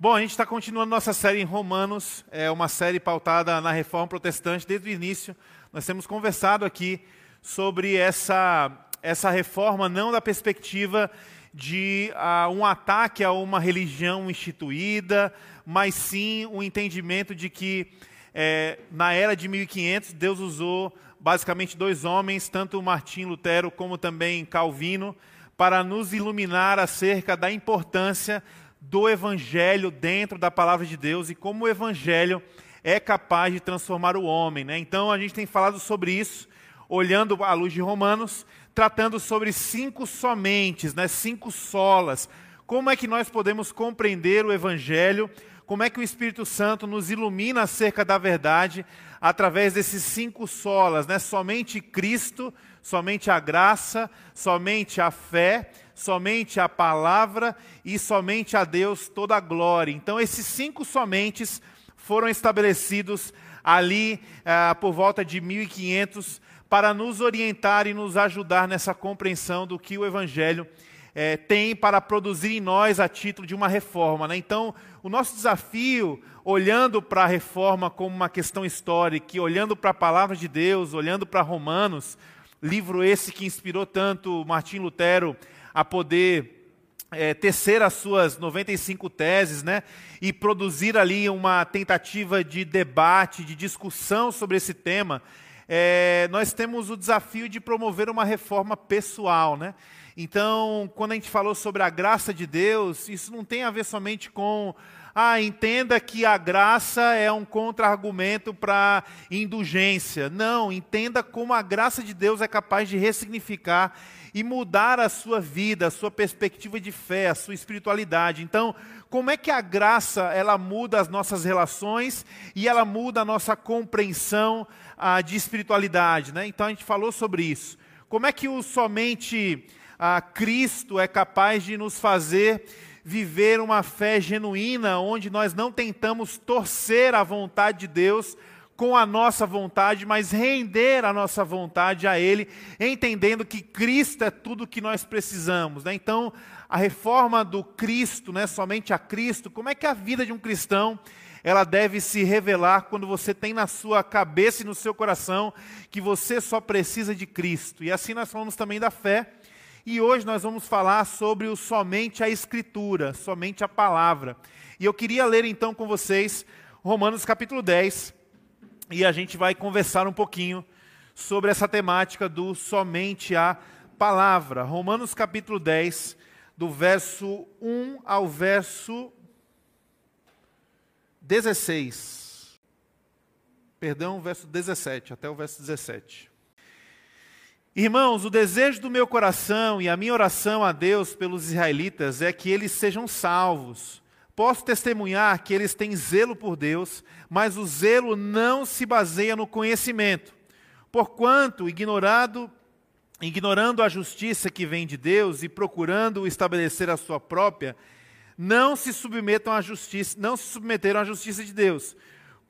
Bom, a gente está continuando nossa série em Romanos, é uma série pautada na reforma protestante desde o início. Nós temos conversado aqui sobre essa, essa reforma, não da perspectiva de uh, um ataque a uma religião instituída, mas sim o um entendimento de que é, na era de 1500 Deus usou basicamente dois homens, tanto Martim Lutero como também Calvino, para nos iluminar acerca da importância do Evangelho dentro da palavra de Deus e como o Evangelho é capaz de transformar o homem. Né? Então a gente tem falado sobre isso, olhando à luz de Romanos, tratando sobre cinco somentes, né? cinco solas. Como é que nós podemos compreender o Evangelho? Como é que o Espírito Santo nos ilumina acerca da verdade através desses cinco solas, né? Somente Cristo, somente a graça, somente a fé, somente a palavra e somente a Deus toda a glória. Então, esses cinco somentes foram estabelecidos ali ah, por volta de 1500 para nos orientar e nos ajudar nessa compreensão do que o Evangelho eh, tem para produzir em nós a título de uma reforma. Né? Então, o nosso desafio, olhando para a reforma como uma questão histórica, olhando para a palavra de Deus, olhando para Romanos, livro esse que inspirou tanto Martim Lutero a poder é, tecer as suas 95 teses, né? E produzir ali uma tentativa de debate, de discussão sobre esse tema. É, nós temos o desafio de promover uma reforma pessoal, né? Então, quando a gente falou sobre a graça de Deus, isso não tem a ver somente com ah, entenda que a graça é um contra-argumento para indulgência. Não, entenda como a graça de Deus é capaz de ressignificar e mudar a sua vida, a sua perspectiva de fé, a sua espiritualidade. Então, como é que a graça ela muda as nossas relações e ela muda a nossa compreensão ah, de espiritualidade, né? Então a gente falou sobre isso. Como é que o somente ah, Cristo é capaz de nos fazer viver uma fé genuína, onde nós não tentamos torcer a vontade de Deus com a nossa vontade, mas render a nossa vontade a Ele, entendendo que Cristo é tudo o que nós precisamos. Né? Então, a reforma do Cristo, né, somente a Cristo, como é que a vida de um cristão ela deve se revelar quando você tem na sua cabeça e no seu coração que você só precisa de Cristo. E assim nós falamos também da fé. E hoje nós vamos falar sobre o somente a Escritura, somente a palavra. E eu queria ler então com vocês Romanos capítulo 10, e a gente vai conversar um pouquinho sobre essa temática do somente a palavra. Romanos capítulo 10, do verso 1 ao verso 16. Perdão, verso 17, até o verso 17. Irmãos, o desejo do meu coração e a minha oração a Deus pelos israelitas é que eles sejam salvos. Posso testemunhar que eles têm zelo por Deus, mas o zelo não se baseia no conhecimento. Porquanto, ignorado, ignorando a justiça que vem de Deus e procurando estabelecer a sua própria, não se submetam à justiça, não se submeteram à justiça de Deus.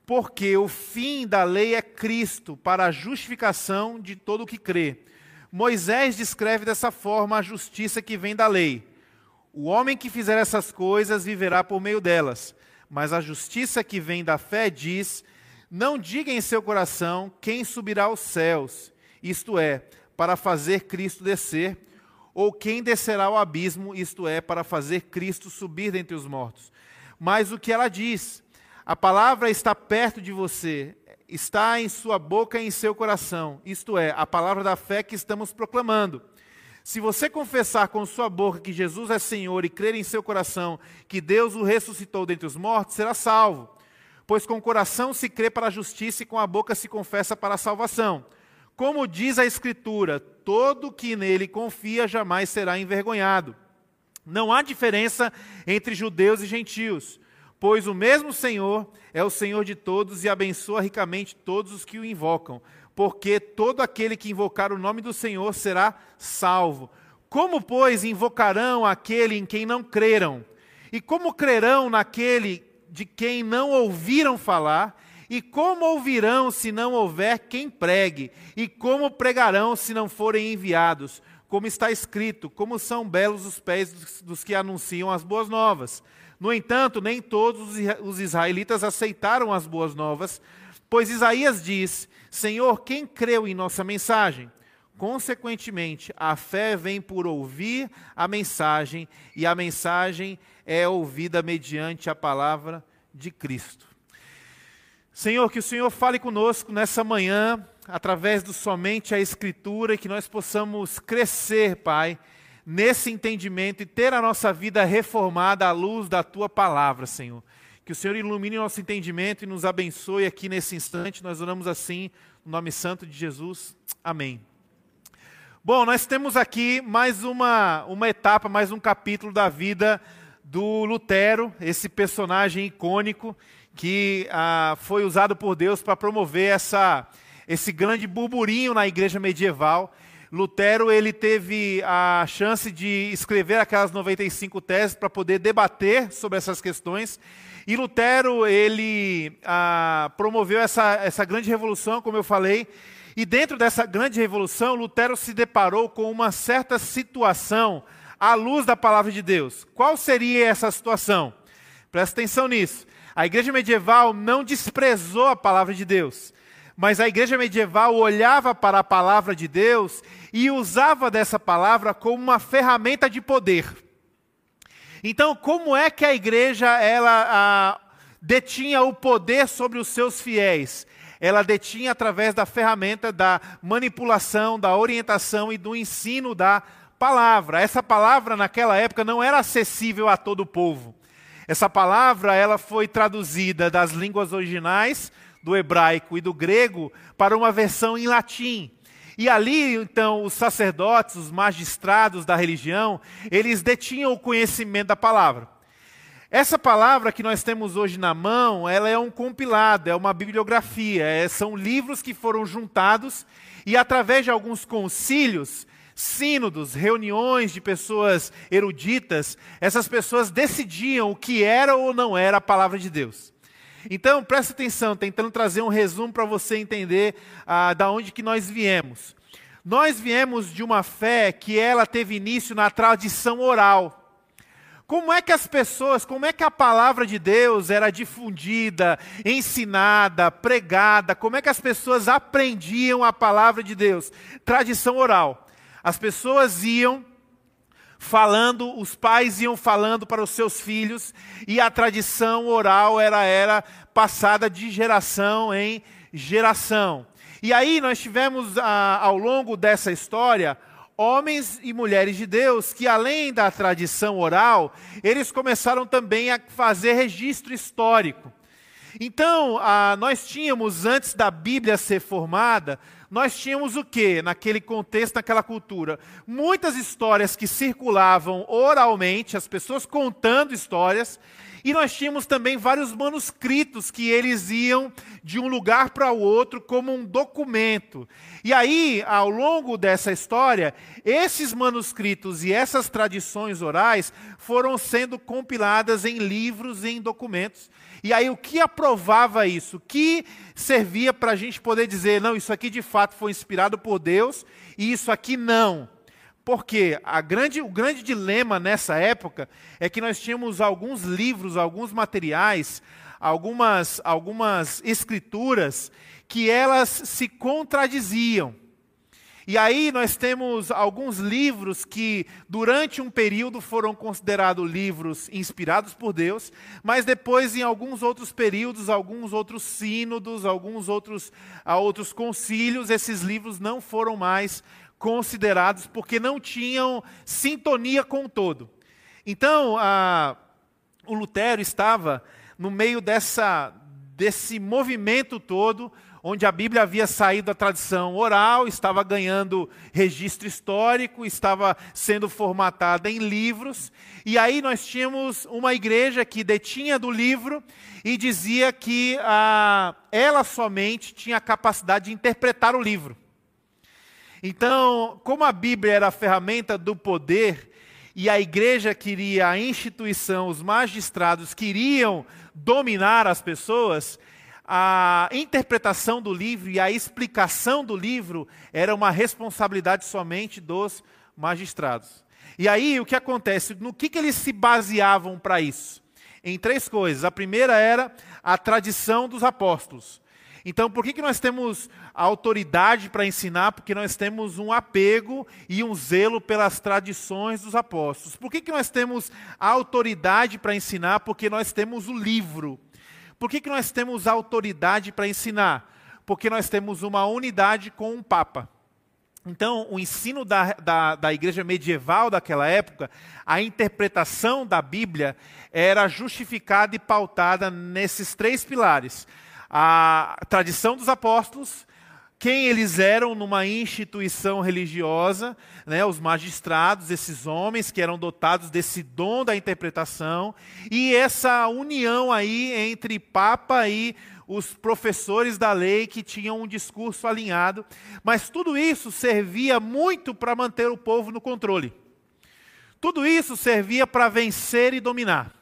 Porque o fim da lei é Cristo para a justificação de todo o que crê. Moisés descreve dessa forma a justiça que vem da lei o homem que fizer essas coisas viverá por meio delas. Mas a justiça que vem da fé diz: Não diga em seu coração quem subirá aos céus, isto é, para fazer Cristo descer, ou quem descerá ao abismo, isto é, para fazer Cristo subir dentre os mortos. Mas o que ela diz: A palavra está perto de você, está em sua boca e em seu coração, isto é, a palavra da fé que estamos proclamando. Se você confessar com sua boca que Jesus é Senhor e crer em seu coração que Deus o ressuscitou dentre os mortos, será salvo. Pois com o coração se crê para a justiça e com a boca se confessa para a salvação. Como diz a Escritura, todo que nele confia jamais será envergonhado. Não há diferença entre judeus e gentios, pois o mesmo Senhor é o Senhor de todos e abençoa ricamente todos os que o invocam porque todo aquele que invocar o nome do Senhor será salvo. Como, pois, invocarão aquele em quem não creram? E como crerão naquele de quem não ouviram falar? E como ouvirão se não houver quem pregue? E como pregarão se não forem enviados? Como está escrito, como são belos os pés dos, dos que anunciam as boas novas. No entanto, nem todos os israelitas aceitaram as boas novas, pois Isaías diz: Senhor, quem creu em nossa mensagem? Consequentemente, a fé vem por ouvir a mensagem, e a mensagem é ouvida mediante a palavra de Cristo. Senhor, que o Senhor fale conosco nessa manhã, através do somente a Escritura, e que nós possamos crescer, Pai, nesse entendimento e ter a nossa vida reformada à luz da tua palavra, Senhor. Que o Senhor ilumine nosso entendimento e nos abençoe aqui nesse instante. Nós oramos assim, no nome santo de Jesus. Amém. Bom, nós temos aqui mais uma, uma etapa, mais um capítulo da vida do Lutero, esse personagem icônico que ah, foi usado por Deus para promover essa, esse grande burburinho na igreja medieval. Lutero ele teve a chance de escrever aquelas 95 teses para poder debater sobre essas questões. E Lutero ele ah, promoveu essa, essa grande revolução, como eu falei. E dentro dessa grande revolução, Lutero se deparou com uma certa situação à luz da palavra de Deus. Qual seria essa situação? Presta atenção nisso. A igreja medieval não desprezou a palavra de Deus mas a igreja medieval olhava para a palavra de Deus e usava dessa palavra como uma ferramenta de poder. Então, como é que a igreja ela a, detinha o poder sobre os seus fiéis? Ela detinha através da ferramenta da manipulação, da orientação e do ensino da palavra. Essa palavra naquela época não era acessível a todo o povo. Essa palavra ela foi traduzida das línguas originais do hebraico e do grego para uma versão em latim. E ali, então, os sacerdotes, os magistrados da religião, eles detinham o conhecimento da palavra. Essa palavra que nós temos hoje na mão, ela é um compilado, é uma bibliografia, é, são livros que foram juntados e através de alguns concílios, sínodos, reuniões de pessoas eruditas, essas pessoas decidiam o que era ou não era a palavra de Deus. Então, preste atenção, tentando trazer um resumo para você entender ah, da onde que nós viemos. Nós viemos de uma fé que ela teve início na tradição oral. Como é que as pessoas, como é que a palavra de Deus era difundida, ensinada, pregada? Como é que as pessoas aprendiam a palavra de Deus? Tradição oral. As pessoas iam falando, os pais iam falando para os seus filhos, e a tradição oral era, era passada de geração em geração. E aí nós tivemos, ah, ao longo dessa história, homens e mulheres de Deus que, além da tradição oral, eles começaram também a fazer registro histórico. Então, ah, nós tínhamos, antes da Bíblia ser formada, nós tínhamos o que naquele contexto, naquela cultura? Muitas histórias que circulavam oralmente, as pessoas contando histórias, e nós tínhamos também vários manuscritos que eles iam de um lugar para o outro como um documento. E aí, ao longo dessa história, esses manuscritos e essas tradições orais foram sendo compiladas em livros e em documentos. E aí, o que aprovava isso? O que servia para a gente poder dizer, não, isso aqui de fato foi inspirado por Deus e isso aqui não? Porque a grande, o grande dilema nessa época é que nós tínhamos alguns livros, alguns materiais, algumas, algumas escrituras que elas se contradiziam. E aí nós temos alguns livros que, durante um período, foram considerados livros inspirados por Deus, mas depois, em alguns outros períodos, alguns outros sínodos, alguns outros, a outros concílios, esses livros não foram mais considerados porque não tinham sintonia com o todo. Então, a, o Lutero estava no meio dessa, desse movimento todo onde a Bíblia havia saído da tradição oral, estava ganhando registro histórico, estava sendo formatada em livros, e aí nós tínhamos uma igreja que detinha do livro e dizia que ah, ela somente tinha a capacidade de interpretar o livro. Então, como a Bíblia era a ferramenta do poder, e a igreja queria, a instituição, os magistrados queriam dominar as pessoas, a interpretação do livro e a explicação do livro era uma responsabilidade somente dos magistrados. E aí o que acontece? No que, que eles se baseavam para isso? em três coisas. A primeira era a tradição dos apóstolos. Então, por que, que nós temos autoridade para ensinar? Porque nós temos um apego e um zelo pelas tradições dos apóstolos. Por que, que nós temos autoridade para ensinar? Porque nós temos o livro. Por que, que nós temos autoridade para ensinar? Porque nós temos uma unidade com um Papa. Então, o ensino da, da, da, igreja medieval daquela época, a interpretação da Bíblia era justificada e pautada nesses três pilares: a tradição dos apóstolos, quem eles eram numa instituição religiosa, né, os magistrados, esses homens que eram dotados desse dom da interpretação, e essa união aí entre Papa e os professores da lei que tinham um discurso alinhado, mas tudo isso servia muito para manter o povo no controle. Tudo isso servia para vencer e dominar.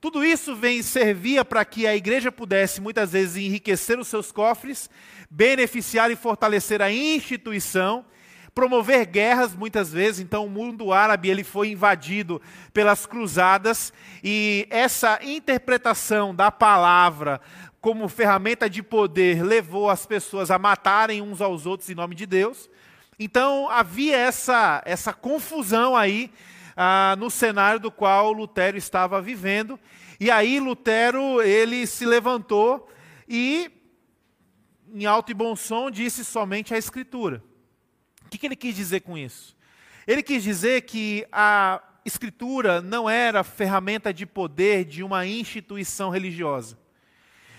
Tudo isso vem, servia para que a igreja pudesse muitas vezes enriquecer os seus cofres, beneficiar e fortalecer a instituição, promover guerras muitas vezes. Então o mundo árabe ele foi invadido pelas cruzadas e essa interpretação da palavra como ferramenta de poder, levou as pessoas a matarem uns aos outros em nome de Deus. Então havia essa, essa confusão aí ah, no cenário do qual Lutero estava vivendo. E aí Lutero ele se levantou e, em alto e bom som, disse somente a Escritura. O que, que ele quis dizer com isso? Ele quis dizer que a Escritura não era ferramenta de poder de uma instituição religiosa.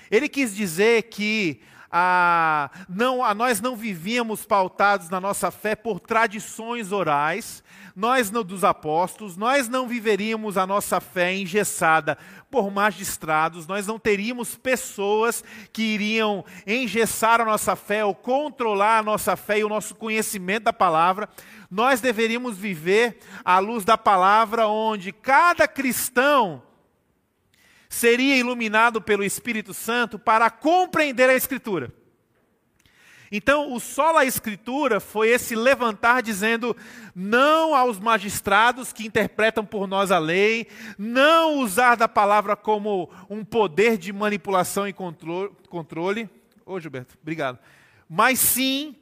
Ele quis dizer que a, não, a, nós não vivíamos pautados na nossa fé por tradições orais, nós não, dos apóstolos, nós não viveríamos a nossa fé engessada por magistrados, nós não teríamos pessoas que iriam engessar a nossa fé ou controlar a nossa fé e o nosso conhecimento da palavra. Nós deveríamos viver à luz da palavra, onde cada cristão seria iluminado pelo Espírito Santo para compreender a Escritura. Então, o solo a Escritura foi esse levantar dizendo não aos magistrados que interpretam por nós a lei, não usar da palavra como um poder de manipulação e controle. Ô, Gilberto, obrigado. Mas sim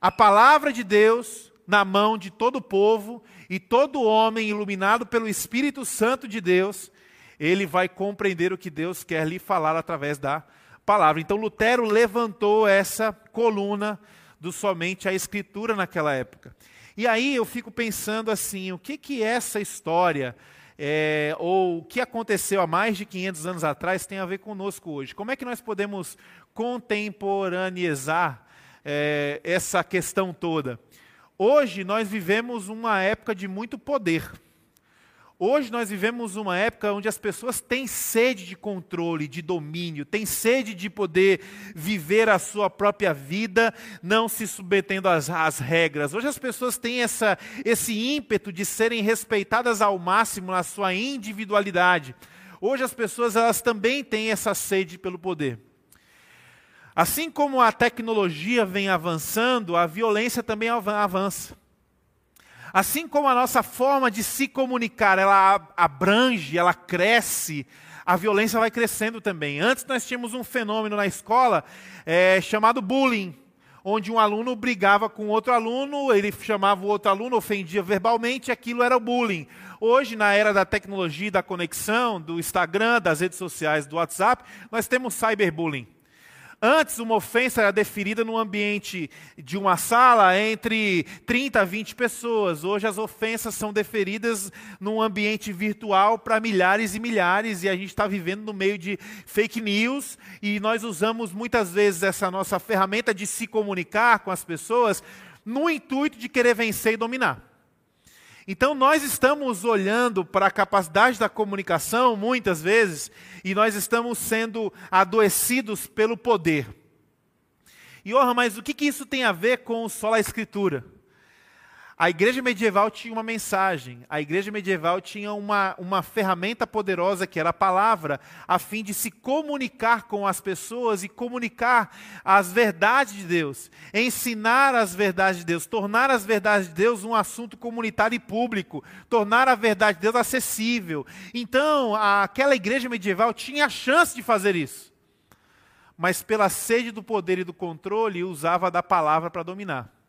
a palavra de Deus na mão de todo o povo e todo homem iluminado pelo Espírito Santo de Deus ele vai compreender o que Deus quer lhe falar através da palavra. Então Lutero levantou essa coluna do somente a escritura naquela época. E aí eu fico pensando assim, o que que essa história é, ou o que aconteceu há mais de 500 anos atrás tem a ver conosco hoje? Como é que nós podemos contemporaneizar é, essa questão toda? Hoje nós vivemos uma época de muito poder. Hoje nós vivemos uma época onde as pessoas têm sede de controle, de domínio, têm sede de poder viver a sua própria vida, não se submetendo às, às regras. Hoje as pessoas têm essa, esse ímpeto de serem respeitadas ao máximo na sua individualidade. Hoje as pessoas elas também têm essa sede pelo poder. Assim como a tecnologia vem avançando, a violência também avança. Assim como a nossa forma de se comunicar, ela abrange, ela cresce, a violência vai crescendo também. Antes nós tínhamos um fenômeno na escola é, chamado bullying, onde um aluno brigava com outro aluno, ele chamava o outro aluno, ofendia verbalmente, aquilo era bullying. Hoje, na era da tecnologia, da conexão, do Instagram, das redes sociais, do WhatsApp, nós temos cyberbullying. Antes, uma ofensa era deferida no ambiente de uma sala entre 30 a 20 pessoas. Hoje, as ofensas são deferidas num ambiente virtual para milhares e milhares, e a gente está vivendo no meio de fake news, e nós usamos muitas vezes essa nossa ferramenta de se comunicar com as pessoas no intuito de querer vencer e dominar. Então, nós estamos olhando para a capacidade da comunicação, muitas vezes, e nós estamos sendo adoecidos pelo poder. E, oh, mas o que, que isso tem a ver com só a Escritura? A igreja medieval tinha uma mensagem, a igreja medieval tinha uma, uma ferramenta poderosa que era a palavra, a fim de se comunicar com as pessoas e comunicar as verdades de Deus, ensinar as verdades de Deus, tornar as verdades de Deus um assunto comunitário e público, tornar a verdade de Deus acessível. Então, aquela igreja medieval tinha a chance de fazer isso, mas pela sede do poder e do controle, usava da palavra para dominar.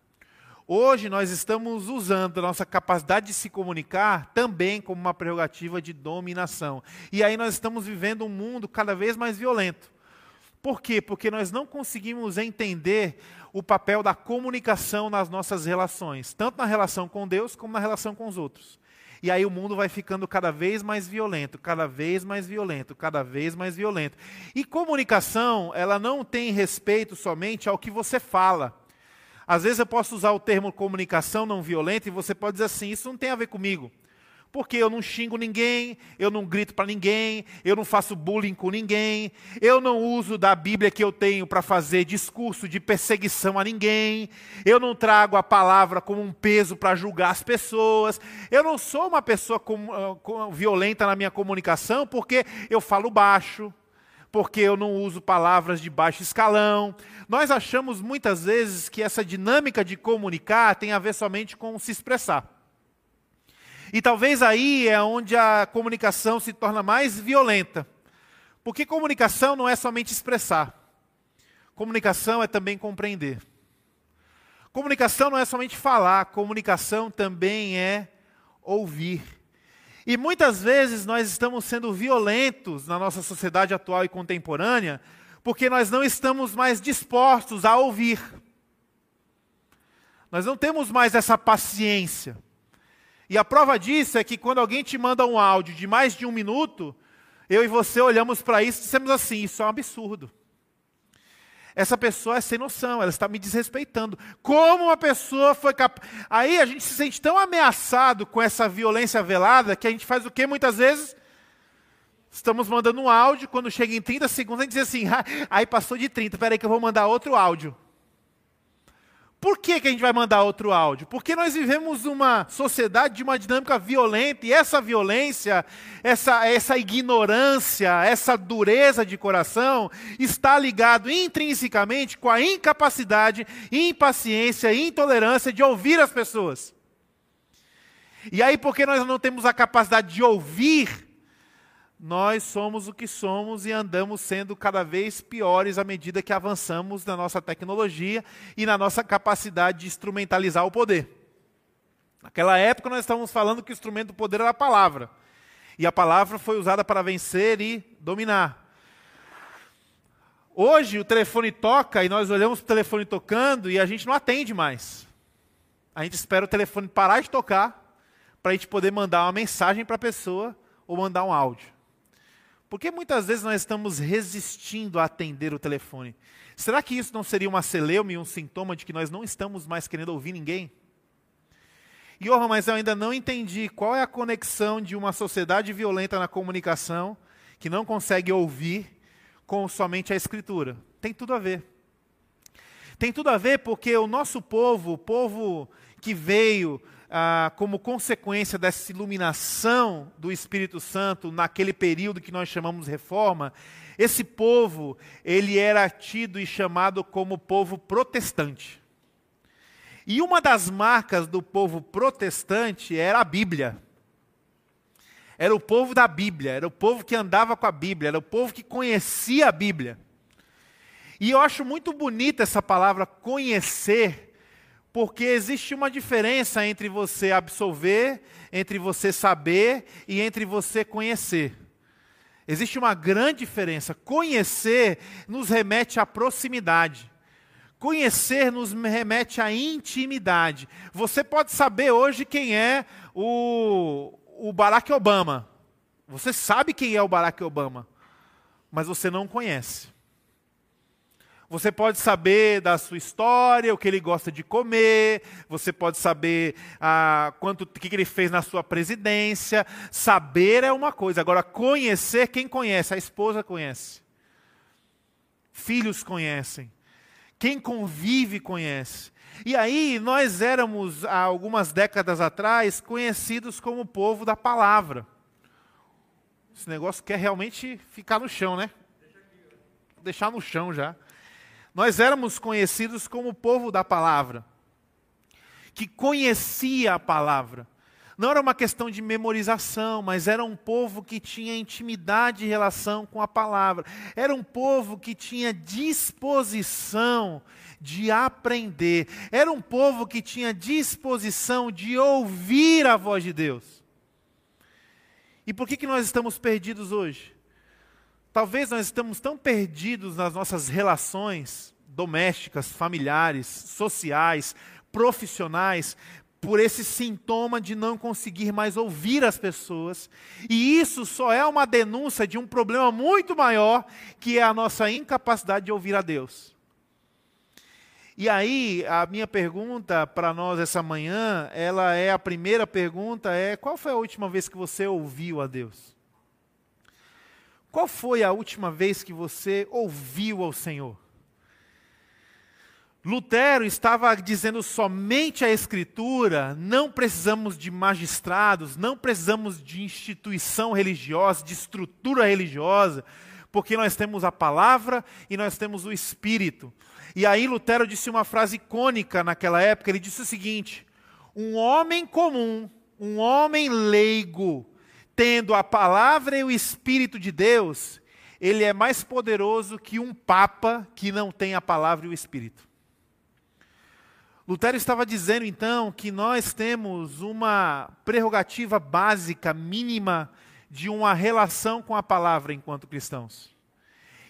Hoje nós estamos usando a nossa capacidade de se comunicar também como uma prerrogativa de dominação. E aí nós estamos vivendo um mundo cada vez mais violento. Por quê? Porque nós não conseguimos entender o papel da comunicação nas nossas relações, tanto na relação com Deus como na relação com os outros. E aí o mundo vai ficando cada vez mais violento, cada vez mais violento, cada vez mais violento. E comunicação, ela não tem respeito somente ao que você fala. Às vezes eu posso usar o termo comunicação não violenta e você pode dizer assim: isso não tem a ver comigo. Porque eu não xingo ninguém, eu não grito para ninguém, eu não faço bullying com ninguém, eu não uso da Bíblia que eu tenho para fazer discurso de perseguição a ninguém, eu não trago a palavra como um peso para julgar as pessoas, eu não sou uma pessoa com, com, violenta na minha comunicação porque eu falo baixo, porque eu não uso palavras de baixo escalão. Nós achamos muitas vezes que essa dinâmica de comunicar tem a ver somente com se expressar. E talvez aí é onde a comunicação se torna mais violenta. Porque comunicação não é somente expressar. Comunicação é também compreender. Comunicação não é somente falar, comunicação também é ouvir. E muitas vezes nós estamos sendo violentos na nossa sociedade atual e contemporânea, porque nós não estamos mais dispostos a ouvir. Nós não temos mais essa paciência. E a prova disso é que quando alguém te manda um áudio de mais de um minuto, eu e você olhamos para isso e dissemos assim: isso é um absurdo. Essa pessoa é sem noção, ela está me desrespeitando. Como uma pessoa foi capaz. Aí a gente se sente tão ameaçado com essa violência velada que a gente faz o que muitas vezes? Estamos mandando um áudio, quando chega em 30 segundos, a gente diz assim: ah, aí passou de 30, peraí que eu vou mandar outro áudio. Por que, que a gente vai mandar outro áudio? Porque nós vivemos uma sociedade de uma dinâmica violenta, e essa violência, essa, essa ignorância, essa dureza de coração, está ligado intrinsecamente com a incapacidade, impaciência e intolerância de ouvir as pessoas. E aí, porque nós não temos a capacidade de ouvir, nós somos o que somos e andamos sendo cada vez piores à medida que avançamos na nossa tecnologia e na nossa capacidade de instrumentalizar o poder. Naquela época nós estávamos falando que o instrumento do poder era a palavra. E a palavra foi usada para vencer e dominar. Hoje o telefone toca e nós olhamos para o telefone tocando e a gente não atende mais. A gente espera o telefone parar de tocar para a gente poder mandar uma mensagem para a pessoa ou mandar um áudio. Porque muitas vezes nós estamos resistindo a atender o telefone. Será que isso não seria uma celeuma e um sintoma de que nós não estamos mais querendo ouvir ninguém? Oh, mas eu ainda não entendi qual é a conexão de uma sociedade violenta na comunicação, que não consegue ouvir, com somente a Escritura. Tem tudo a ver. Tem tudo a ver porque o nosso povo, o povo que veio ah, como consequência dessa iluminação do Espírito Santo naquele período que nós chamamos reforma, esse povo, ele era tido e chamado como povo protestante. E uma das marcas do povo protestante era a Bíblia. Era o povo da Bíblia, era o povo que andava com a Bíblia, era o povo que conhecia a Bíblia. E eu acho muito bonita essa palavra conhecer, porque existe uma diferença entre você absolver, entre você saber e entre você conhecer. Existe uma grande diferença. Conhecer nos remete à proximidade. Conhecer nos remete à intimidade. Você pode saber hoje quem é o, o Barack Obama. Você sabe quem é o Barack Obama, mas você não conhece. Você pode saber da sua história, o que ele gosta de comer, você pode saber ah, quanto, o que ele fez na sua presidência. Saber é uma coisa, agora conhecer, quem conhece? A esposa conhece. Filhos conhecem. Quem convive conhece. E aí, nós éramos, há algumas décadas atrás, conhecidos como o povo da palavra. Esse negócio quer realmente ficar no chão, né? Deixar no chão já. Nós éramos conhecidos como o povo da palavra, que conhecia a palavra. Não era uma questão de memorização, mas era um povo que tinha intimidade e relação com a palavra. Era um povo que tinha disposição de aprender. Era um povo que tinha disposição de ouvir a voz de Deus. E por que, que nós estamos perdidos hoje? Talvez nós estamos tão perdidos nas nossas relações domésticas, familiares, sociais, profissionais, por esse sintoma de não conseguir mais ouvir as pessoas. E isso só é uma denúncia de um problema muito maior, que é a nossa incapacidade de ouvir a Deus. E aí, a minha pergunta para nós essa manhã, ela é a primeira pergunta é: qual foi a última vez que você ouviu a Deus? Qual foi a última vez que você ouviu ao Senhor? Lutero estava dizendo somente a Escritura, não precisamos de magistrados, não precisamos de instituição religiosa, de estrutura religiosa, porque nós temos a palavra e nós temos o Espírito. E aí Lutero disse uma frase icônica naquela época, ele disse o seguinte: um homem comum, um homem leigo, tendo a palavra e o Espírito de Deus, ele é mais poderoso que um papa que não tem a palavra e o Espírito. Lutero estava dizendo então que nós temos uma prerrogativa básica, mínima, de uma relação com a palavra enquanto cristãos.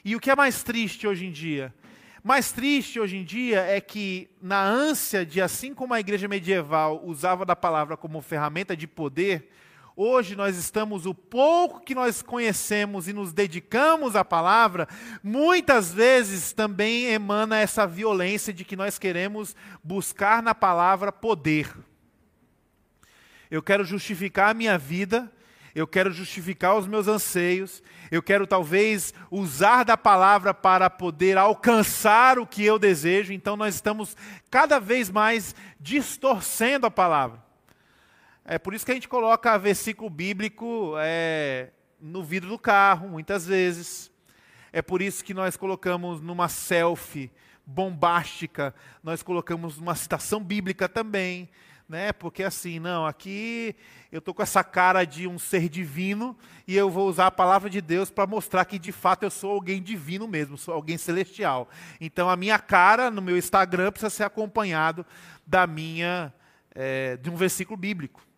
E o que é mais triste hoje em dia? Mais triste hoje em dia é que, na ânsia de, assim como a igreja medieval usava da palavra como ferramenta de poder, Hoje nós estamos, o pouco que nós conhecemos e nos dedicamos à palavra, muitas vezes também emana essa violência de que nós queremos buscar na palavra poder. Eu quero justificar a minha vida, eu quero justificar os meus anseios, eu quero talvez usar da palavra para poder alcançar o que eu desejo, então nós estamos cada vez mais distorcendo a palavra. É por isso que a gente coloca versículo bíblico é, no vidro do carro, muitas vezes. É por isso que nós colocamos numa selfie bombástica, nós colocamos uma citação bíblica também, né? Porque assim, não, aqui eu estou com essa cara de um ser divino e eu vou usar a palavra de Deus para mostrar que de fato eu sou alguém divino mesmo, sou alguém celestial. Então a minha cara no meu Instagram precisa ser acompanhado da minha é, de um versículo bíblico.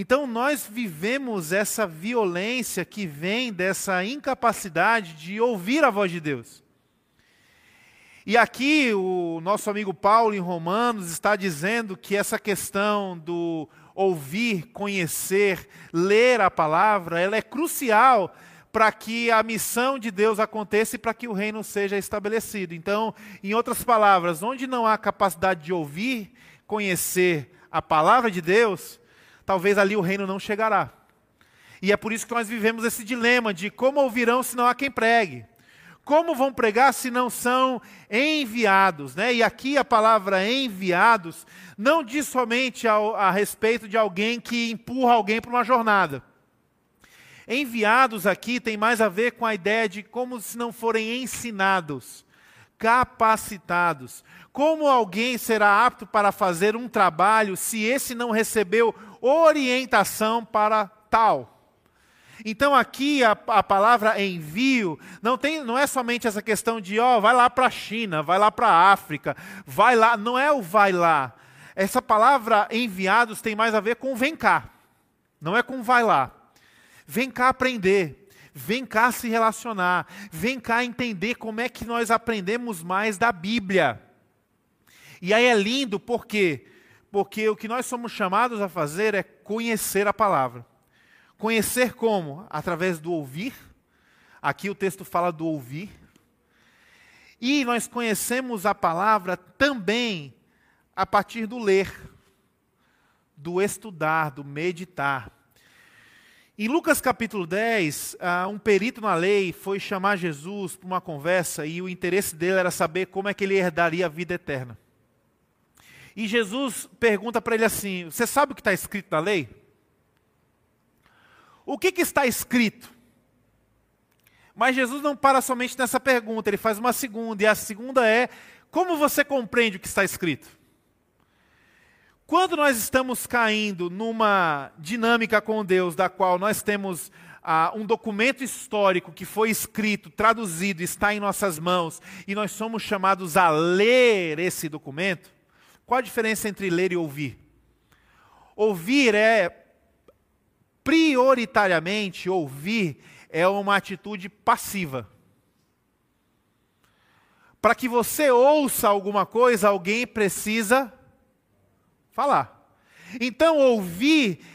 Então nós vivemos essa violência que vem dessa incapacidade de ouvir a voz de Deus. E aqui o nosso amigo Paulo em Romanos está dizendo que essa questão do ouvir, conhecer, ler a palavra, ela é crucial para que a missão de Deus aconteça e para que o reino seja estabelecido. Então, em outras palavras, onde não há capacidade de ouvir, conhecer a palavra de Deus, talvez ali o reino não chegará. E é por isso que nós vivemos esse dilema de como ouvirão se não há quem pregue. Como vão pregar se não são enviados? Né? E aqui a palavra enviados não diz somente a, a respeito de alguém que empurra alguém para uma jornada. Enviados aqui tem mais a ver com a ideia de como se não forem ensinados, capacitados. Como alguém será apto para fazer um trabalho se esse não recebeu orientação para tal. Então aqui a, a, palavra envio não, tem, não é somente essa questão de ó, vai lá para a China, vai lá para a África, vai lá, não é o vai lá. Essa palavra enviados tem mais a ver com vem cá, não é com vai lá. Vem cá aprender, vem cá se relacionar, vem cá entender como é que nós aprendemos mais da Bíblia. E aí é lindo porque porque o que nós somos chamados a fazer é conhecer a palavra. Conhecer como? Através do ouvir. Aqui o texto fala do ouvir. E nós conhecemos a palavra também a partir do ler, do estudar, do meditar. Em Lucas capítulo 10, uh, um perito na lei foi chamar Jesus para uma conversa e o interesse dele era saber como é que ele herdaria a vida eterna. E Jesus pergunta para ele assim: Você sabe o que está escrito na lei? O que, que está escrito? Mas Jesus não para somente nessa pergunta, ele faz uma segunda, e a segunda é: Como você compreende o que está escrito? Quando nós estamos caindo numa dinâmica com Deus, da qual nós temos ah, um documento histórico que foi escrito, traduzido, está em nossas mãos, e nós somos chamados a ler esse documento, qual a diferença entre ler e ouvir? Ouvir é, prioritariamente, ouvir é uma atitude passiva. Para que você ouça alguma coisa, alguém precisa falar. Então, ouvir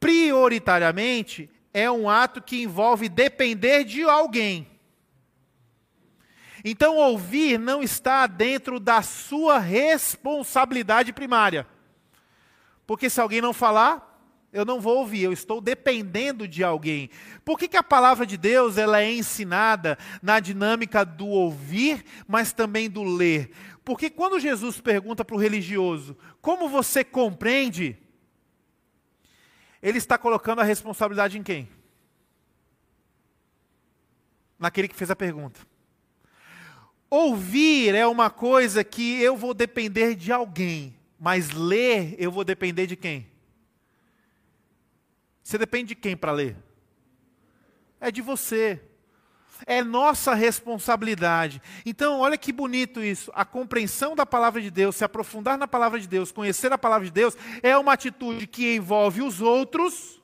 prioritariamente é um ato que envolve depender de alguém. Então, ouvir não está dentro da sua responsabilidade primária. Porque se alguém não falar, eu não vou ouvir, eu estou dependendo de alguém. Por que, que a palavra de Deus ela é ensinada na dinâmica do ouvir, mas também do ler? Porque quando Jesus pergunta para o religioso, como você compreende? Ele está colocando a responsabilidade em quem? Naquele que fez a pergunta. Ouvir é uma coisa que eu vou depender de alguém, mas ler eu vou depender de quem? Você depende de quem para ler? É de você é nossa responsabilidade. Então, olha que bonito isso. A compreensão da palavra de Deus, se aprofundar na palavra de Deus, conhecer a palavra de Deus, é uma atitude que envolve os outros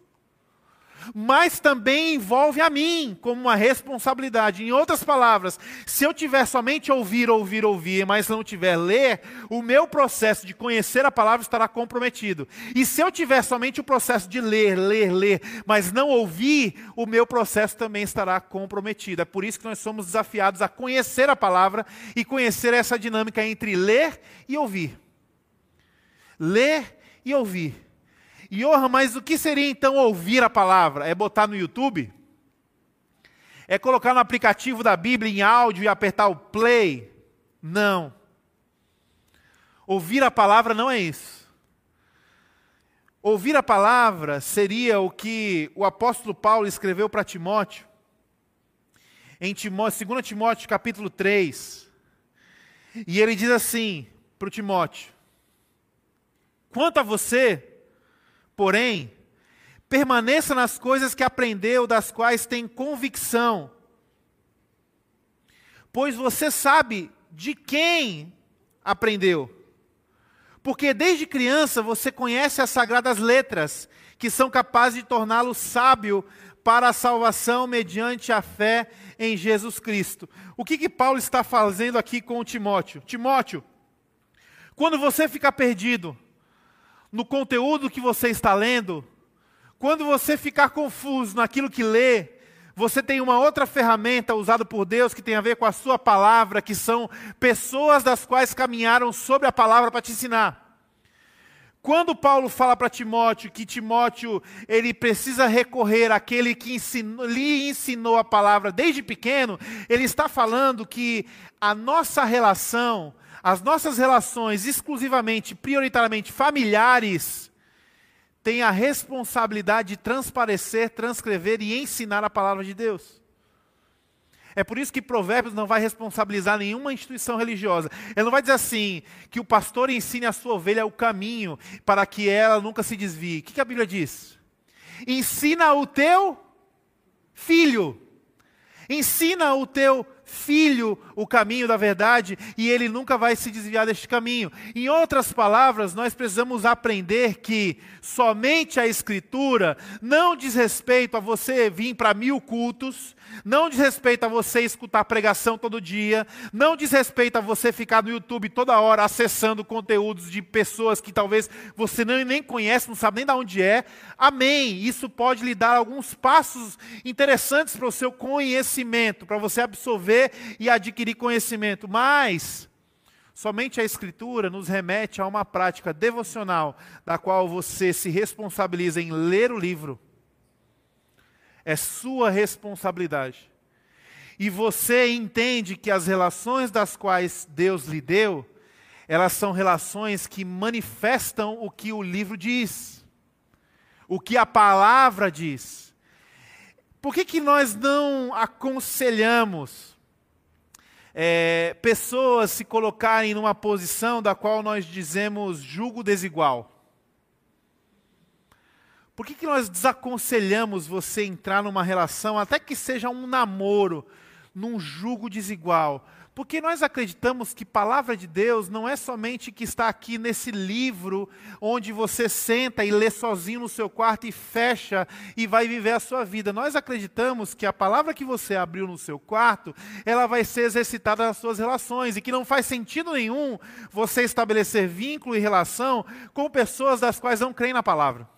mas também envolve a mim como uma responsabilidade. Em outras palavras, se eu tiver somente ouvir, ouvir, ouvir, mas não tiver ler, o meu processo de conhecer a palavra estará comprometido. E se eu tiver somente o processo de ler, ler, ler, mas não ouvir, o meu processo também estará comprometido. É por isso que nós somos desafiados a conhecer a palavra e conhecer essa dinâmica entre ler e ouvir. Ler e ouvir. Johan, mas o que seria então ouvir a palavra? É botar no YouTube? É colocar no aplicativo da Bíblia em áudio e apertar o play? Não. Ouvir a palavra não é isso. Ouvir a palavra seria o que o apóstolo Paulo escreveu para Timóteo, em Timóteo, 2 Timóteo capítulo 3. E ele diz assim para o Timóteo: Quanto a você, Porém, permaneça nas coisas que aprendeu, das quais tem convicção, pois você sabe de quem aprendeu. Porque desde criança você conhece as sagradas letras, que são capazes de torná-lo sábio para a salvação mediante a fé em Jesus Cristo. O que, que Paulo está fazendo aqui com Timóteo? Timóteo, quando você ficar perdido, no conteúdo que você está lendo, quando você ficar confuso naquilo que lê, você tem uma outra ferramenta usada por Deus que tem a ver com a sua palavra, que são pessoas das quais caminharam sobre a palavra para te ensinar. Quando Paulo fala para Timóteo que Timóteo ele precisa recorrer àquele que ensinou, lhe ensinou a palavra desde pequeno, ele está falando que a nossa relação as nossas relações exclusivamente, prioritariamente familiares, têm a responsabilidade de transparecer, transcrever e ensinar a palavra de Deus. É por isso que Provérbios não vai responsabilizar nenhuma instituição religiosa. Ele não vai dizer assim, que o pastor ensine a sua ovelha o caminho para que ela nunca se desvie. O que a Bíblia diz? Ensina o teu filho. Ensina o teu filho o caminho da verdade e ele nunca vai se desviar deste caminho. Em outras palavras, nós precisamos aprender que somente a Escritura não diz respeito a você vir para mil cultos, não diz respeito a você escutar pregação todo dia, não diz respeito a você ficar no YouTube toda hora acessando conteúdos de pessoas que talvez você nem conhece, não sabe nem de onde é. Amém. Isso pode lhe dar alguns passos interessantes para o seu conhecimento, para você absorver e adquirir conhecimento, mas somente a Escritura nos remete a uma prática devocional, da qual você se responsabiliza em ler o livro é sua responsabilidade. E você entende que as relações das quais Deus lhe deu, elas são relações que manifestam o que o livro diz, o que a palavra diz. Por que, que nós não aconselhamos é, pessoas se colocarem numa posição da qual nós dizemos julgo desigual? Por que, que nós desaconselhamos você entrar numa relação, até que seja um namoro, num julgo desigual? Porque nós acreditamos que palavra de Deus não é somente que está aqui nesse livro, onde você senta e lê sozinho no seu quarto e fecha e vai viver a sua vida. Nós acreditamos que a palavra que você abriu no seu quarto, ela vai ser exercitada nas suas relações e que não faz sentido nenhum você estabelecer vínculo e relação com pessoas das quais não creem na palavra.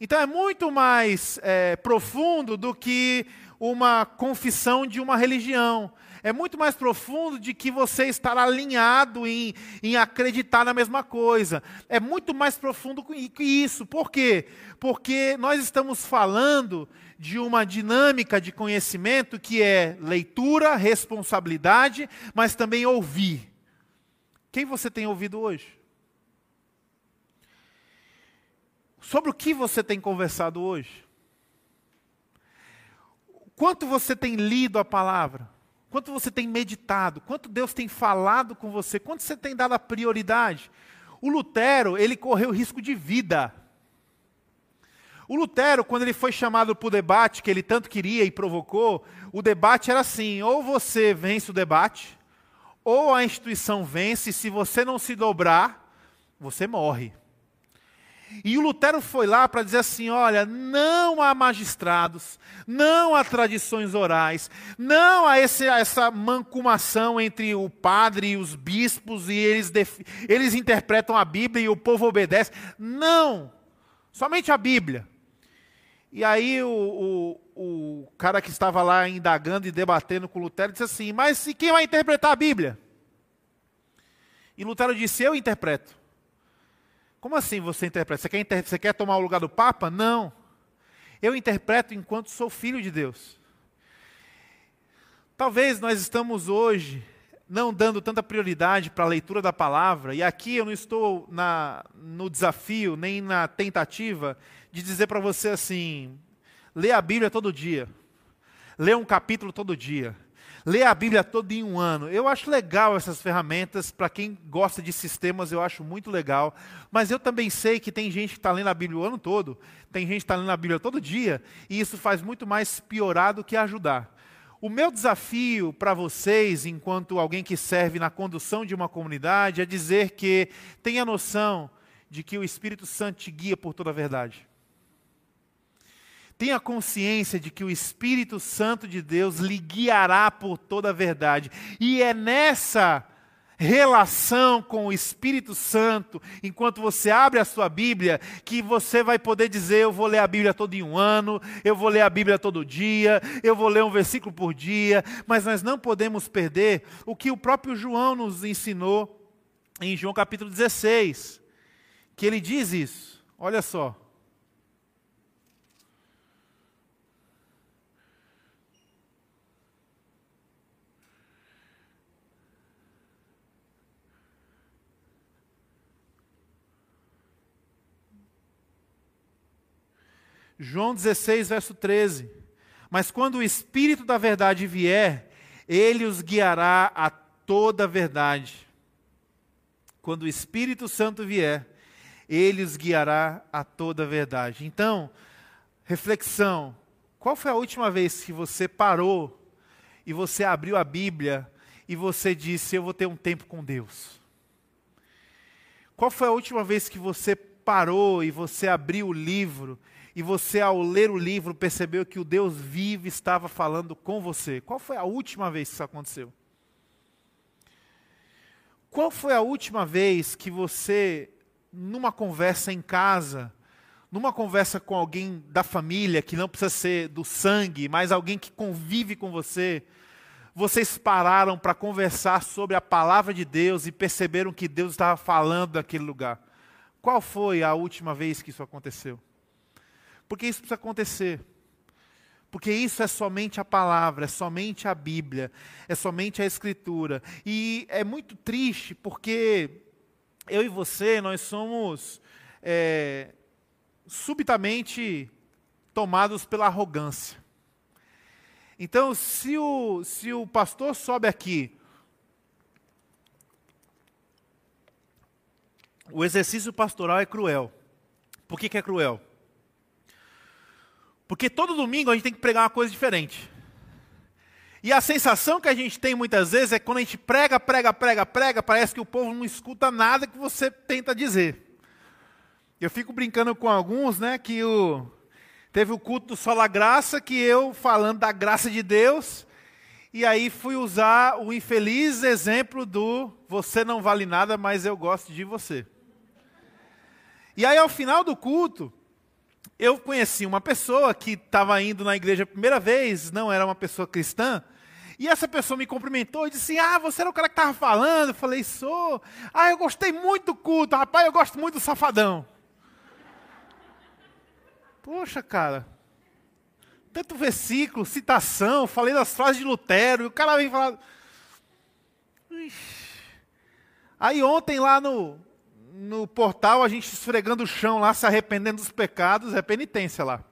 Então é muito mais é, profundo do que uma confissão de uma religião. É muito mais profundo de que você estar alinhado em, em acreditar na mesma coisa. É muito mais profundo que isso. Por quê? Porque nós estamos falando de uma dinâmica de conhecimento que é leitura, responsabilidade, mas também ouvir. Quem você tem ouvido hoje? Sobre o que você tem conversado hoje? Quanto você tem lido a palavra? Quanto você tem meditado? Quanto Deus tem falado com você? Quanto você tem dado a prioridade? O Lutero, ele correu risco de vida. O Lutero, quando ele foi chamado para o debate, que ele tanto queria e provocou, o debate era assim: ou você vence o debate, ou a instituição vence, e se você não se dobrar, você morre. E o Lutero foi lá para dizer assim: olha, não há magistrados, não há tradições orais, não há esse, essa mancumação entre o padre e os bispos, e eles, eles interpretam a Bíblia e o povo obedece. Não! Somente a Bíblia. E aí o, o, o cara que estava lá indagando e debatendo com Lutero disse assim: Mas e quem vai interpretar a Bíblia? E Lutero disse: Eu interpreto. Como assim você interpreta? Você quer, você quer tomar o lugar do Papa? Não. Eu interpreto enquanto sou filho de Deus. Talvez nós estamos hoje não dando tanta prioridade para a leitura da palavra, e aqui eu não estou na, no desafio, nem na tentativa de dizer para você assim: lê a Bíblia todo dia, lê um capítulo todo dia, ler a Bíblia todo em um ano. Eu acho legal essas ferramentas, para quem gosta de sistemas, eu acho muito legal. Mas eu também sei que tem gente que está lendo a Bíblia o ano todo, tem gente que está lendo a Bíblia todo dia, e isso faz muito mais piorar do que ajudar. O meu desafio para vocês, enquanto alguém que serve na condução de uma comunidade, é dizer que tenha noção de que o Espírito Santo te guia por toda a verdade. Tenha consciência de que o Espírito Santo de Deus lhe guiará por toda a verdade. E é nessa relação com o Espírito Santo, enquanto você abre a sua Bíblia, que você vai poder dizer: Eu vou ler a Bíblia todo em um ano, eu vou ler a Bíblia todo dia, eu vou ler um versículo por dia, mas nós não podemos perder o que o próprio João nos ensinou em João capítulo 16, que ele diz isso. Olha só. João 16, verso 13. Mas quando o Espírito da verdade vier, ele os guiará a toda a verdade. Quando o Espírito Santo vier, ele os guiará a toda a verdade. Então, reflexão: qual foi a última vez que você parou e você abriu a Bíblia e você disse: Eu vou ter um tempo com Deus? Qual foi a última vez que você parou e você abriu o livro e você, ao ler o livro, percebeu que o Deus vivo estava falando com você. Qual foi a última vez que isso aconteceu? Qual foi a última vez que você, numa conversa em casa, numa conversa com alguém da família, que não precisa ser do sangue, mas alguém que convive com você, vocês pararam para conversar sobre a palavra de Deus e perceberam que Deus estava falando naquele lugar? Qual foi a última vez que isso aconteceu? Porque isso precisa acontecer. Porque isso é somente a palavra, é somente a Bíblia, é somente a Escritura. E é muito triste porque eu e você, nós somos é, subitamente tomados pela arrogância. Então, se o, se o pastor sobe aqui, o exercício pastoral é cruel. Por que, que é cruel? Porque todo domingo a gente tem que pregar uma coisa diferente. E a sensação que a gente tem muitas vezes é que quando a gente prega, prega, prega, prega, parece que o povo não escuta nada que você tenta dizer. Eu fico brincando com alguns, né, que o, teve o culto do Sola Graça, que eu falando da graça de Deus, e aí fui usar o infeliz exemplo do você não vale nada, mas eu gosto de você. E aí ao final do culto, eu conheci uma pessoa que estava indo na igreja a primeira vez, não era uma pessoa cristã, e essa pessoa me cumprimentou e disse: Ah, você era o cara que estava falando? Eu falei: Sou. Ah, eu gostei muito do culto, rapaz, eu gosto muito do safadão. Poxa, cara, tanto versículo, citação, falei das frases de Lutero, e o cara vem falar. Aí ontem lá no, no portal, a gente esfregando o chão lá, se arrependendo dos pecados, é penitência lá.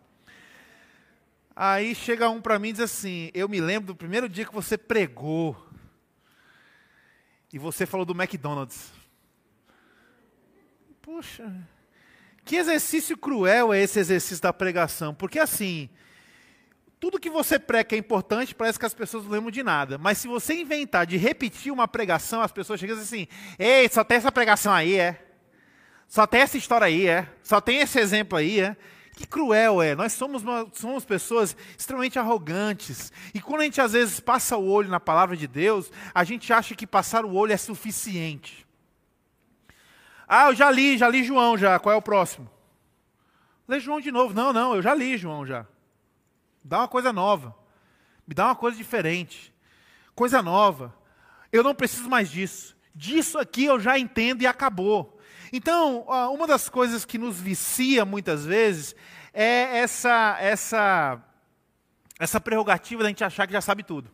Aí chega um para mim e diz assim: Eu me lembro do primeiro dia que você pregou. E você falou do McDonald's. Puxa, que exercício cruel é esse exercício da pregação. Porque assim, tudo que você prega é importante, parece que as pessoas não lembram de nada. Mas se você inventar de repetir uma pregação, as pessoas chegam assim: Ei, só tem essa pregação aí, é? Só tem essa história aí, é? Só tem esse exemplo aí, é? Que cruel é. Nós somos, uma, somos pessoas extremamente arrogantes. E quando a gente às vezes passa o olho na palavra de Deus, a gente acha que passar o olho é suficiente. Ah, eu já li, já li João já. Qual é o próximo? Lê João de novo. Não, não, eu já li João já. Dá uma coisa nova. Me dá uma coisa diferente. Coisa nova. Eu não preciso mais disso. Disso aqui eu já entendo e acabou. Então, uma das coisas que nos vicia muitas vezes é essa, essa, essa prerrogativa da gente achar que já sabe tudo.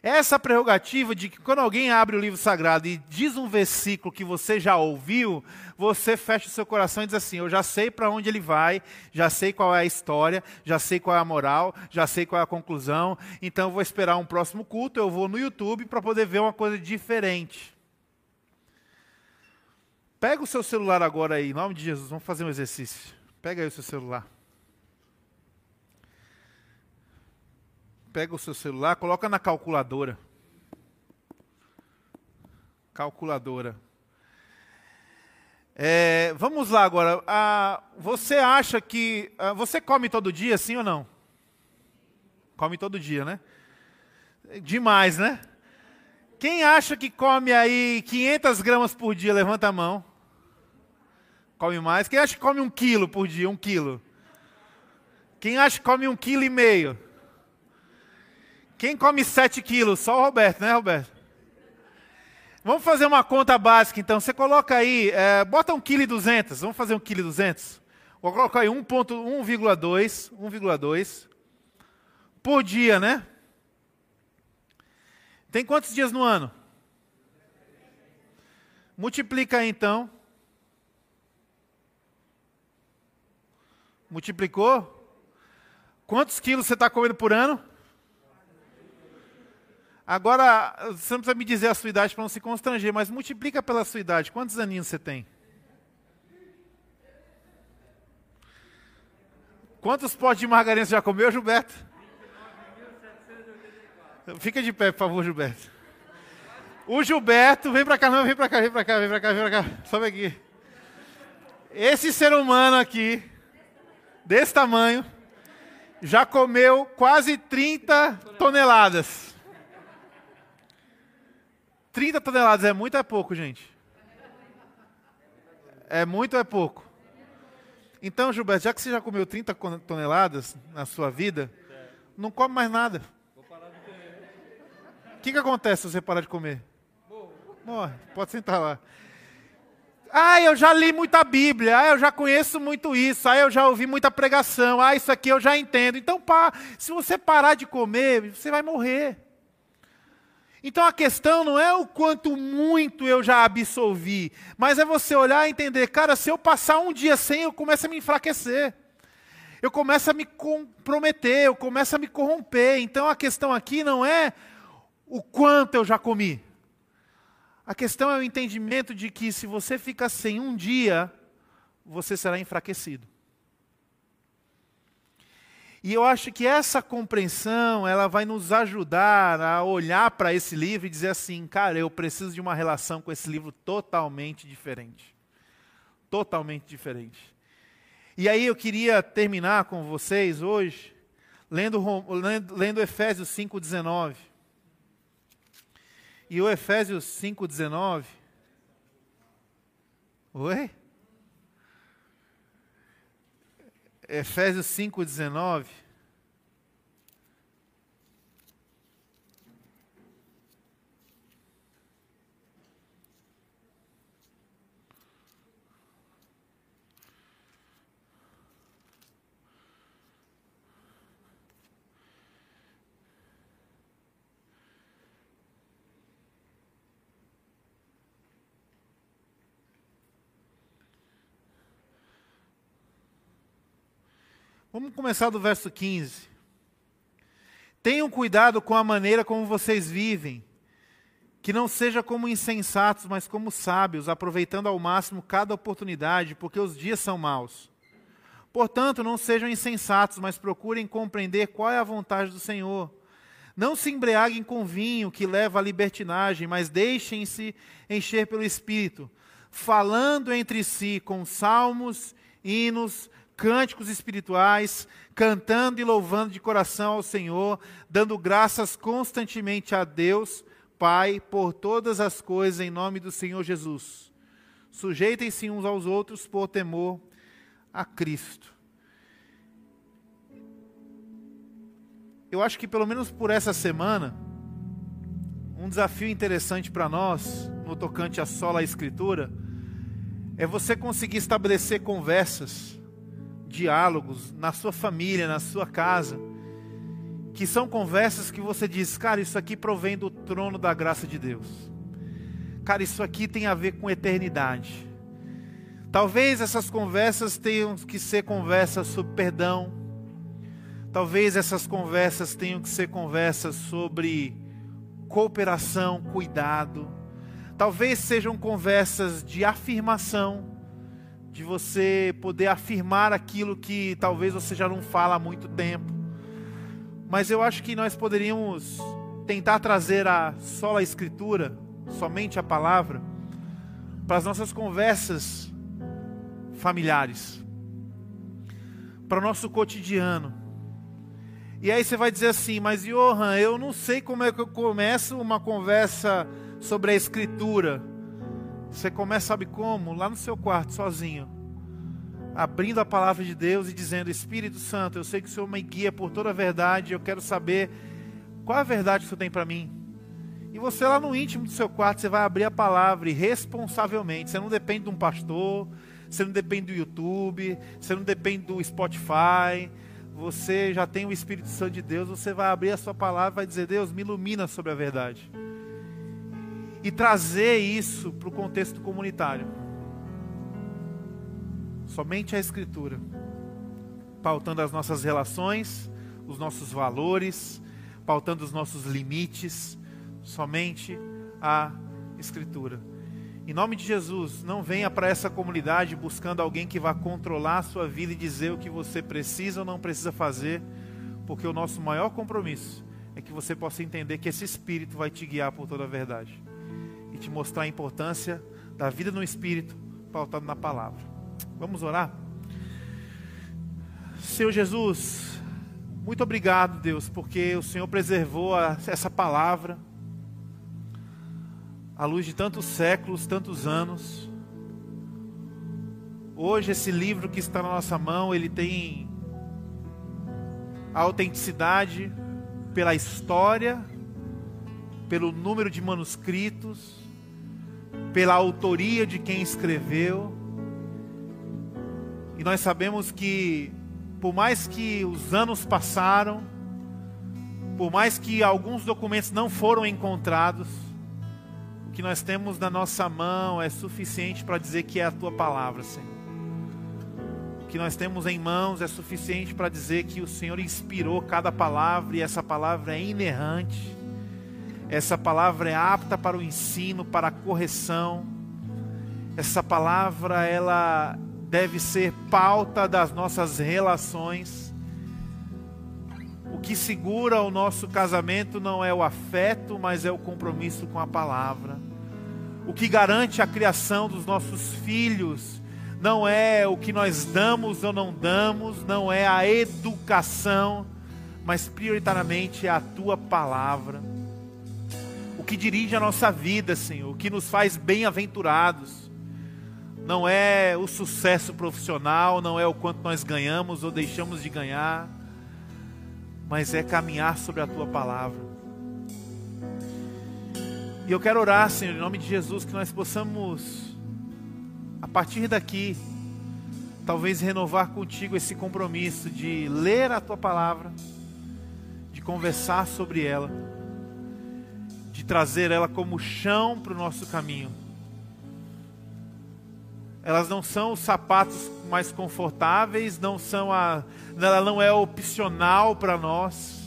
Essa prerrogativa de que quando alguém abre o livro sagrado e diz um versículo que você já ouviu, você fecha o seu coração e diz assim: Eu já sei para onde ele vai, já sei qual é a história, já sei qual é a moral, já sei qual é a conclusão, então vou esperar um próximo culto, eu vou no YouTube para poder ver uma coisa diferente. Pega o seu celular agora aí, em nome de Jesus, vamos fazer um exercício. Pega aí o seu celular. Pega o seu celular, coloca na calculadora. Calculadora. É, vamos lá agora. Ah, você acha que. Ah, você come todo dia, sim ou não? Come todo dia, né? Demais, né? Quem acha que come aí 500 gramas por dia, levanta a mão. Come mais. Quem acha que come um quilo por dia? Um quilo. Quem acha que come um quilo e meio? Quem come sete quilos? Só o Roberto, né, Roberto? Vamos fazer uma conta básica, então. Você coloca aí, é, bota um quilo e duzentos. Vamos fazer um quilo e duzentos? Vou colocar aí 1.1,2, 1,2 por dia, né? Tem quantos dias no ano? Multiplica aí então. Multiplicou? Quantos quilos você está comendo por ano? Agora, você não precisa me dizer a sua idade para não se constranger, mas multiplica pela sua idade. Quantos aninhos você tem? Quantos potes de margarina você já comeu, Gilberto? Fica de pé, por favor, Gilberto. O Gilberto, vem para cá, não, vem para cá, vem para cá, vem para cá, vem para cá. Sobe aqui. Esse ser humano aqui, desse tamanho, já comeu quase 30 toneladas. 30 toneladas é muito ou é pouco, gente? É muito ou é pouco? Então, Gilberto, já que você já comeu 30 toneladas na sua vida, não come mais nada que, que acontece se você parar de comer? Morre. Pode sentar lá. Ah, eu já li muita Bíblia, ah, eu já conheço muito isso, ah, eu já ouvi muita pregação, ah, isso aqui eu já entendo. Então, pá, se você parar de comer, você vai morrer. Então a questão não é o quanto muito eu já absolvi, mas é você olhar e entender, cara, se eu passar um dia sem, eu começo a me enfraquecer. Eu começo a me comprometer, eu começo a me corromper. Então a questão aqui não é o quanto eu já comi. A questão é o entendimento de que se você fica sem um dia, você será enfraquecido. E eu acho que essa compreensão, ela vai nos ajudar a olhar para esse livro e dizer assim, cara, eu preciso de uma relação com esse livro totalmente diferente. Totalmente diferente. E aí eu queria terminar com vocês hoje, lendo, lendo, lendo Efésios 5,19. E o Efésios 5,19. Oi? Efésios 5,19. Vamos começar do verso 15. Tenham cuidado com a maneira como vocês vivem, que não seja como insensatos, mas como sábios, aproveitando ao máximo cada oportunidade, porque os dias são maus. Portanto, não sejam insensatos, mas procurem compreender qual é a vontade do Senhor. Não se embriaguem com vinho que leva à libertinagem, mas deixem-se encher pelo Espírito, falando entre si com salmos, hinos, cânticos espirituais, cantando e louvando de coração ao Senhor, dando graças constantemente a Deus, Pai, por todas as coisas em nome do Senhor Jesus. Sujeitem-se uns aos outros por temor a Cristo. Eu acho que pelo menos por essa semana, um desafio interessante para nós, no tocante a sola escritura, é você conseguir estabelecer conversas diálogos na sua família, na sua casa, que são conversas que você diz, cara, isso aqui provém do trono da graça de Deus. Cara, isso aqui tem a ver com eternidade. Talvez essas conversas tenham que ser conversas sobre perdão. Talvez essas conversas tenham que ser conversas sobre cooperação, cuidado. Talvez sejam conversas de afirmação de você poder afirmar aquilo que talvez você já não fala há muito tempo. Mas eu acho que nós poderíamos tentar trazer a sola escritura, somente a palavra, para as nossas conversas familiares, para o nosso cotidiano. E aí você vai dizer assim, mas Johan, eu não sei como é que eu começo uma conversa sobre a escritura. Você começa, sabe como? Lá no seu quarto, sozinho. Abrindo a palavra de Deus e dizendo: Espírito Santo, eu sei que o Senhor me guia por toda a verdade. Eu quero saber qual é a verdade que o Senhor tem para mim. E você lá no íntimo do seu quarto, você vai abrir a palavra e responsavelmente. Você não depende de um pastor, você não depende do YouTube, você não depende do Spotify. Você já tem o Espírito Santo de Deus, você vai abrir a sua palavra e vai dizer: Deus, me ilumina sobre a verdade e trazer isso para o contexto comunitário. Somente a Escritura, pautando as nossas relações, os nossos valores, pautando os nossos limites, somente a Escritura. Em nome de Jesus, não venha para essa comunidade buscando alguém que vá controlar a sua vida e dizer o que você precisa ou não precisa fazer, porque o nosso maior compromisso é que você possa entender que esse Espírito vai te guiar por toda a verdade e te mostrar a importância da vida no Espírito, pautado na palavra. Vamos orar? Senhor Jesus, muito obrigado, Deus, porque o Senhor preservou a, essa palavra à luz de tantos séculos, tantos anos. Hoje esse livro que está na nossa mão, ele tem a autenticidade pela história, pelo número de manuscritos, pela autoria de quem escreveu. E nós sabemos que, por mais que os anos passaram, por mais que alguns documentos não foram encontrados, o que nós temos na nossa mão é suficiente para dizer que é a tua palavra, Senhor. O que nós temos em mãos é suficiente para dizer que o Senhor inspirou cada palavra e essa palavra é inerrante. Essa palavra é apta para o ensino, para a correção. Essa palavra ela deve ser pauta das nossas relações o que segura o nosso casamento não é o afeto, mas é o compromisso com a palavra. O que garante a criação dos nossos filhos não é o que nós damos ou não damos, não é a educação, mas prioritariamente é a tua palavra. Que dirige a nossa vida, Senhor, o que nos faz bem-aventurados, não é o sucesso profissional, não é o quanto nós ganhamos ou deixamos de ganhar mas é caminhar sobre a tua palavra. E eu quero orar, Senhor, em nome de Jesus, que nós possamos, a partir daqui, talvez renovar contigo esse compromisso de ler a tua palavra, de conversar sobre ela, trazer ela como chão para o nosso caminho. Elas não são os sapatos mais confortáveis, não são a, ela não é opcional para nós.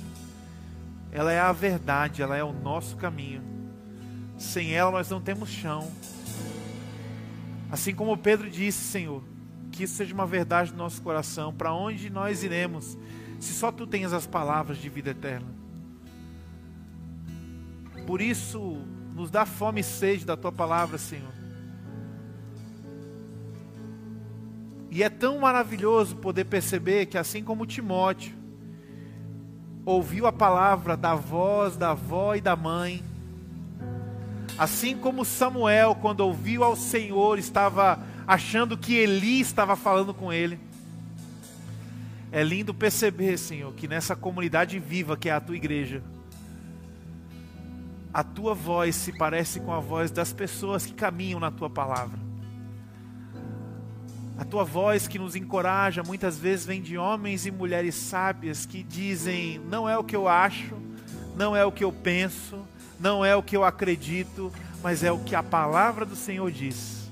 Ela é a verdade, ela é o nosso caminho. Sem ela nós não temos chão. Assim como Pedro disse, Senhor, que isso seja uma verdade no nosso coração. Para onde nós iremos, se só tu tens as palavras de vida eterna? Por isso, nos dá fome e sede da tua palavra, Senhor. E é tão maravilhoso poder perceber que, assim como Timóteo ouviu a palavra da voz, da avó e da mãe, assim como Samuel, quando ouviu ao Senhor, estava achando que Eli estava falando com ele. É lindo perceber, Senhor, que nessa comunidade viva que é a tua igreja, a tua voz se parece com a voz das pessoas que caminham na tua palavra. A tua voz que nos encoraja muitas vezes vem de homens e mulheres sábias que dizem: não é o que eu acho, não é o que eu penso, não é o que eu acredito, mas é o que a palavra do Senhor diz.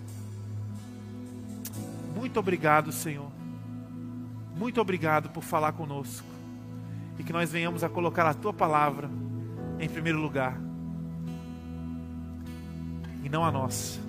Muito obrigado, Senhor. Muito obrigado por falar conosco. E que nós venhamos a colocar a tua palavra em primeiro lugar e não a nós.